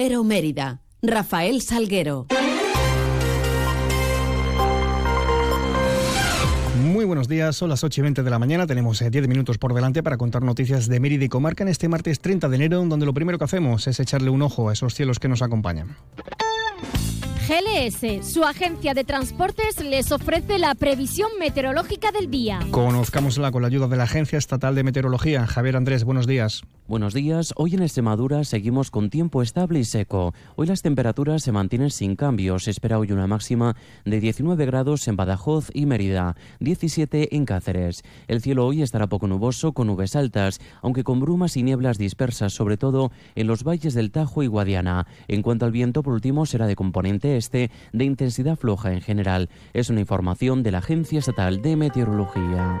Cero Mérida. Rafael Salguero. Muy buenos días, son las 8 y 20 de la mañana, tenemos 10 eh, minutos por delante para contar noticias de Mérida y Comarca en este martes 30 de enero, donde lo primero que hacemos es echarle un ojo a esos cielos que nos acompañan. GLS, su agencia de transportes, les ofrece la previsión meteorológica del día. Conozcámosla con la ayuda de la Agencia Estatal de Meteorología. Javier Andrés, buenos días. Buenos días. Hoy en Extremadura seguimos con tiempo estable y seco. Hoy las temperaturas se mantienen sin cambios. Se espera hoy una máxima de 19 grados en Badajoz y Mérida, 17 en Cáceres. El cielo hoy estará poco nuboso con nubes altas, aunque con brumas y nieblas dispersas, sobre todo en los valles del Tajo y Guadiana. En cuanto al viento, por último, será de componente este de intensidad floja en general. Es una información de la Agencia Estatal de Meteorología.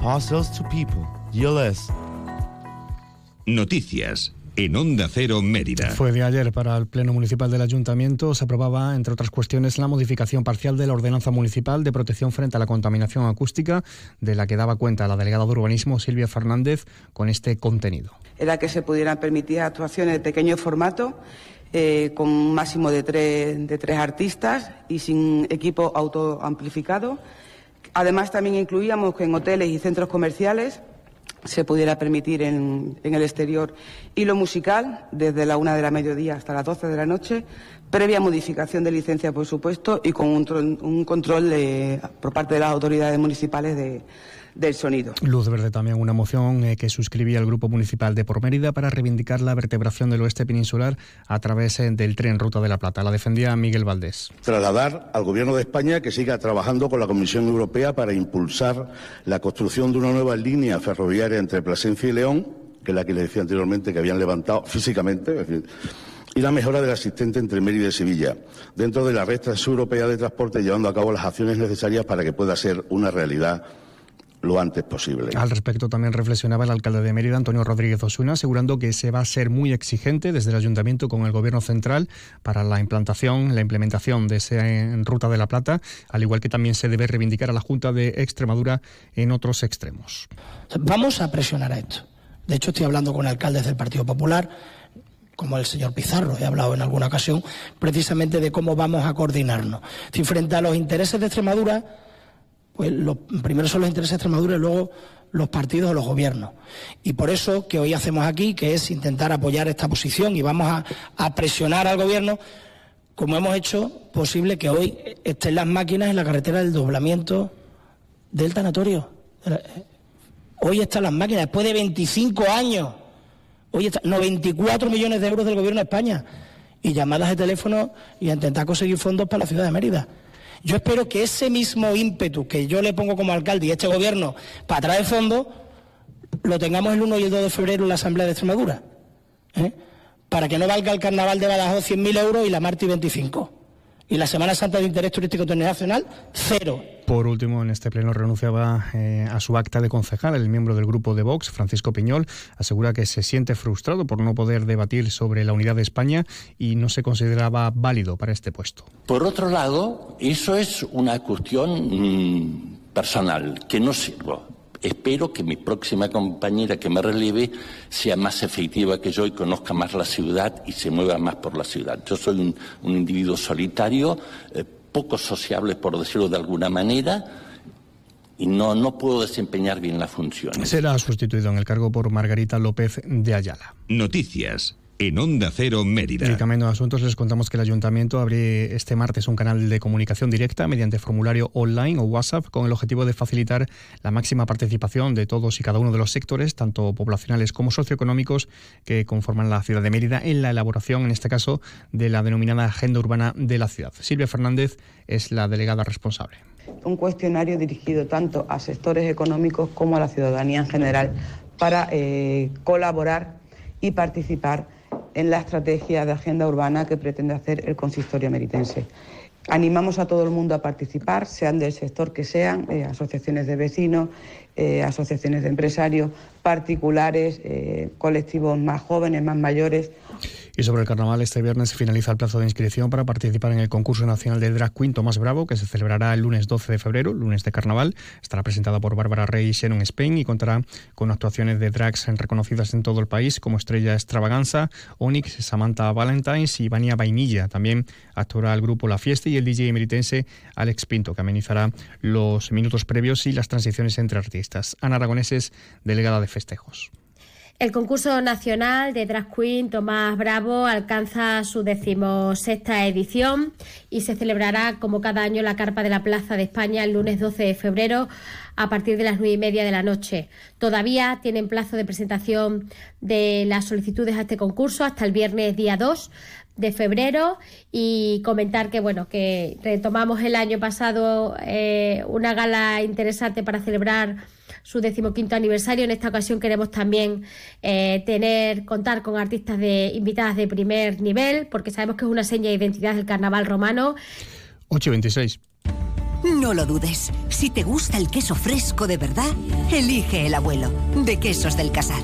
Parcels to people. GLS. Noticias en Onda Cero Mérida. Fue de ayer para el Pleno Municipal del Ayuntamiento. Se aprobaba, entre otras cuestiones, la modificación parcial de la Ordenanza Municipal de Protección frente a la Contaminación Acústica, de la que daba cuenta la delegada de Urbanismo, Silvia Fernández, con este contenido. Era que se pudieran permitir actuaciones de pequeño formato. Eh, con un máximo de tres, de tres artistas y sin equipo autoamplificado. Además, también incluíamos que en hoteles y centros comerciales se pudiera permitir en, el exterior. Hilo musical desde la una de la mediodía hasta las doce de la noche, previa modificación de licencia, por supuesto, y con un, control por parte de las autoridades municipales de, del sonido. Luz Verde también una moción eh, que suscribía el Grupo Municipal de Por Mérida para reivindicar la vertebración del oeste peninsular a través eh, del tren Ruta de la Plata. La defendía Miguel Valdés. Trasladar al Gobierno de España que siga trabajando con la Comisión Europea para impulsar la construcción de una nueva línea ferroviaria entre Plasencia y León, que es la que le decía anteriormente que habían levantado físicamente. Y la mejora del asistente entre Mérida y Sevilla, dentro de la red transeuropea de transporte, llevando a cabo las acciones necesarias para que pueda ser una realidad lo antes posible. Al respecto también reflexionaba el alcalde de Mérida, Antonio Rodríguez Osuna, asegurando que se va a ser muy exigente desde el ayuntamiento con el gobierno central para la implantación, la implementación de esa Ruta de la Plata, al igual que también se debe reivindicar a la Junta de Extremadura en otros extremos. Vamos a presionar a esto. De hecho, estoy hablando con alcaldes del Partido Popular como el señor Pizarro, he hablado en alguna ocasión, precisamente de cómo vamos a coordinarnos. Si frente a los intereses de Extremadura, pues primero son los intereses de Extremadura y luego los partidos o los gobiernos. Y por eso que hoy hacemos aquí, que es intentar apoyar esta posición y vamos a, presionar al gobierno, como hemos hecho posible que hoy estén las máquinas en la carretera del doblamiento del tanatorio. Hoy están las máquinas, después de 25 años. Hoy están 94 millones de euros del gobierno de España. Y llamadas de teléfono y a intentar conseguir fondos para la ciudad de Mérida. Yo espero que ese mismo ímpetu que yo le pongo como alcalde y este gobierno para traer fondos, lo tengamos el 1 y el 2 de febrero en la Asamblea de Extremadura. ¿eh? Para que no valga el carnaval de Badajoz 100.000 euros y la Marti 25. Y la Semana Santa de Interés Turístico Internacional, cero. Por último, en este pleno renunciaba eh, a su acta de concejal el miembro del grupo de Vox, Francisco Piñol, asegura que se siente frustrado por no poder debatir sobre la unidad de España y no se consideraba válido para este puesto. Por otro lado, eso es una cuestión mm, personal, que no sirvo. Espero que mi próxima compañera que me relieve sea más efectiva que yo y conozca más la ciudad y se mueva más por la ciudad. Yo soy un, individuo solitario, eh, poco sociable, por decirlo de alguna manera, y no, no puedo desempeñar bien la función. Será sustituido en el cargo por Margarita López de Ayala. Noticias en Onda Cero Mérida. En el camino de asuntos les contamos que el ayuntamiento abre este martes un canal de comunicación directa mediante formulario online o WhatsApp con el objetivo de facilitar la máxima participación de todos y cada uno de los sectores, tanto poblacionales como socioeconómicos, que conforman la ciudad de Mérida en la elaboración, en este caso, de la denominada agenda urbana de la ciudad. Silvia Fernández es la delegada responsable. Un cuestionario dirigido tanto a sectores económicos como a la ciudadanía en general para eh, colaborar y participar en la estrategia de agenda urbana que pretende hacer el consistorio meritense. Animamos a todo el mundo a participar, sean del sector que sean, eh, asociaciones de vecinos, eh, asociaciones de empresarios, particulares, eh, colectivos más jóvenes, más mayores y sobre el carnaval, este viernes finaliza el plazo de inscripción para participar en el concurso nacional de drag queen Tomás Bravo, que se celebrará el lunes 12 de febrero, lunes de carnaval. Estará presentada por Bárbara Rey y Shannon Spain y contará con actuaciones de drags reconocidas en todo el país, como Estrella Extravaganza, Onyx, Samantha Valentines y Vania Vainilla. También actuará el grupo La Fiesta y el DJ emeritense Alex Pinto, que amenizará los minutos previos y las transiciones entre artistas. Ana Aragoneses, delegada de festejos. El concurso nacional de Drag Queen Tomás Bravo alcanza su decimosexta edición y se celebrará como cada año la carpa de la Plaza de España el lunes 12 de febrero a partir de las nueve y media de la noche. Todavía tienen plazo de presentación de las solicitudes a este concurso hasta el viernes día 2 de febrero y comentar que bueno que retomamos el año pasado eh, una gala interesante para celebrar su decimoquinto aniversario. En esta ocasión queremos también eh, tener, contar con artistas de invitadas de primer nivel, porque sabemos que es una seña de identidad del carnaval romano. 826. No lo dudes. Si te gusta el queso fresco de verdad, elige el abuelo, de Quesos del Casar.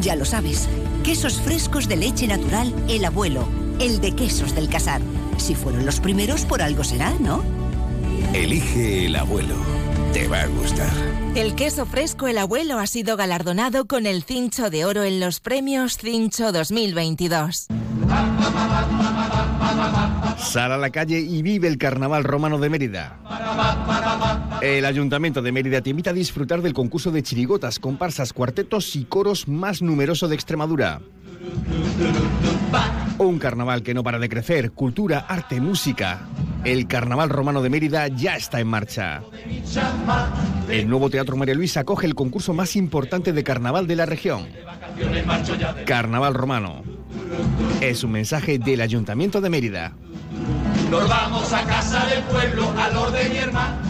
Ya lo sabes, quesos frescos de leche natural, el abuelo, el de Quesos del Casar. Si fueron los primeros, por algo será, ¿no? Elige el abuelo. Te va a gustar. El queso fresco El Abuelo ha sido galardonado con el Cincho de Oro en los premios Cincho 2022. Sal a la calle y vive el Carnaval Romano de Mérida. El Ayuntamiento de Mérida te invita a disfrutar del concurso de chirigotas, comparsas, cuartetos y coros más numeroso de Extremadura. Un carnaval que no para de crecer, cultura, arte, música. El Carnaval Romano de Mérida ya está en marcha. El nuevo Teatro María Luisa acoge el concurso más importante de carnaval de la región. Carnaval Romano. Es un mensaje del Ayuntamiento de Mérida. Nos vamos a casa del pueblo, al orden hermana Isabel.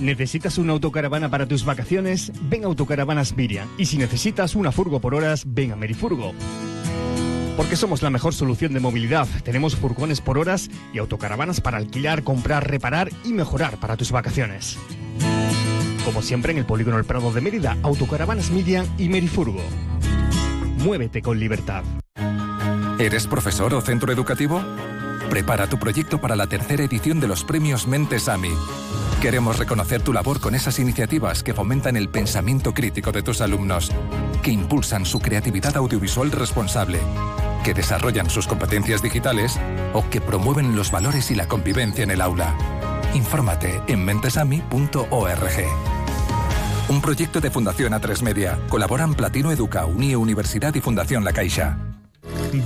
¿Necesitas una autocaravana para tus vacaciones? Ven a Autocaravanas Miriam. Y si necesitas una furgo por horas, ven a Merifurgo. Porque somos la mejor solución de movilidad. Tenemos furgones por horas y autocaravanas para alquilar, comprar, reparar y mejorar para tus vacaciones. Como siempre en el Polígono El Prado de Mérida, Autocaravanas Miriam y Merifurgo. Muévete con libertad. ¿Eres profesor o centro educativo? Prepara tu proyecto para la tercera edición de los premios Mentes AMI. Queremos reconocer tu labor con esas iniciativas que fomentan el pensamiento crítico de tus alumnos, que impulsan su creatividad audiovisual responsable, que desarrollan sus competencias digitales o que promueven los valores y la convivencia en el aula. Infórmate en mentesami.org. Un proyecto de Fundación A3 Media. Colaboran Platino Educa, Unie Universidad y Fundación La Caixa.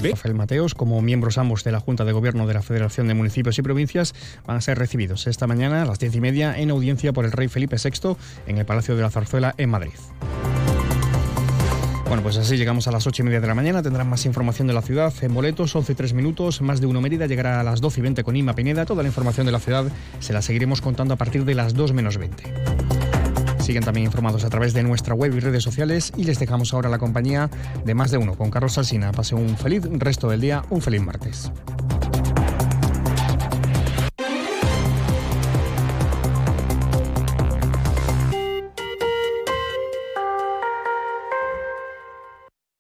Rafael Mateos, como miembros ambos de la Junta de Gobierno de la Federación de Municipios y Provincias, van a ser recibidos esta mañana a las diez y media en audiencia por el rey Felipe VI en el Palacio de la Zarzuela en Madrid. Bueno, pues así llegamos a las ocho y media de la mañana. Tendrán más información de la ciudad en boletos, 11 y 3 minutos. Más de uno Mérida llegará a las 12 y 20 con Inma Pineda. Toda la información de la ciudad se la seguiremos contando a partir de las 2 menos 20. Siguen también informados a través de nuestra web y redes sociales y les dejamos ahora la compañía de más de uno con Carlos Salsina. Pase un feliz resto del día, un feliz martes.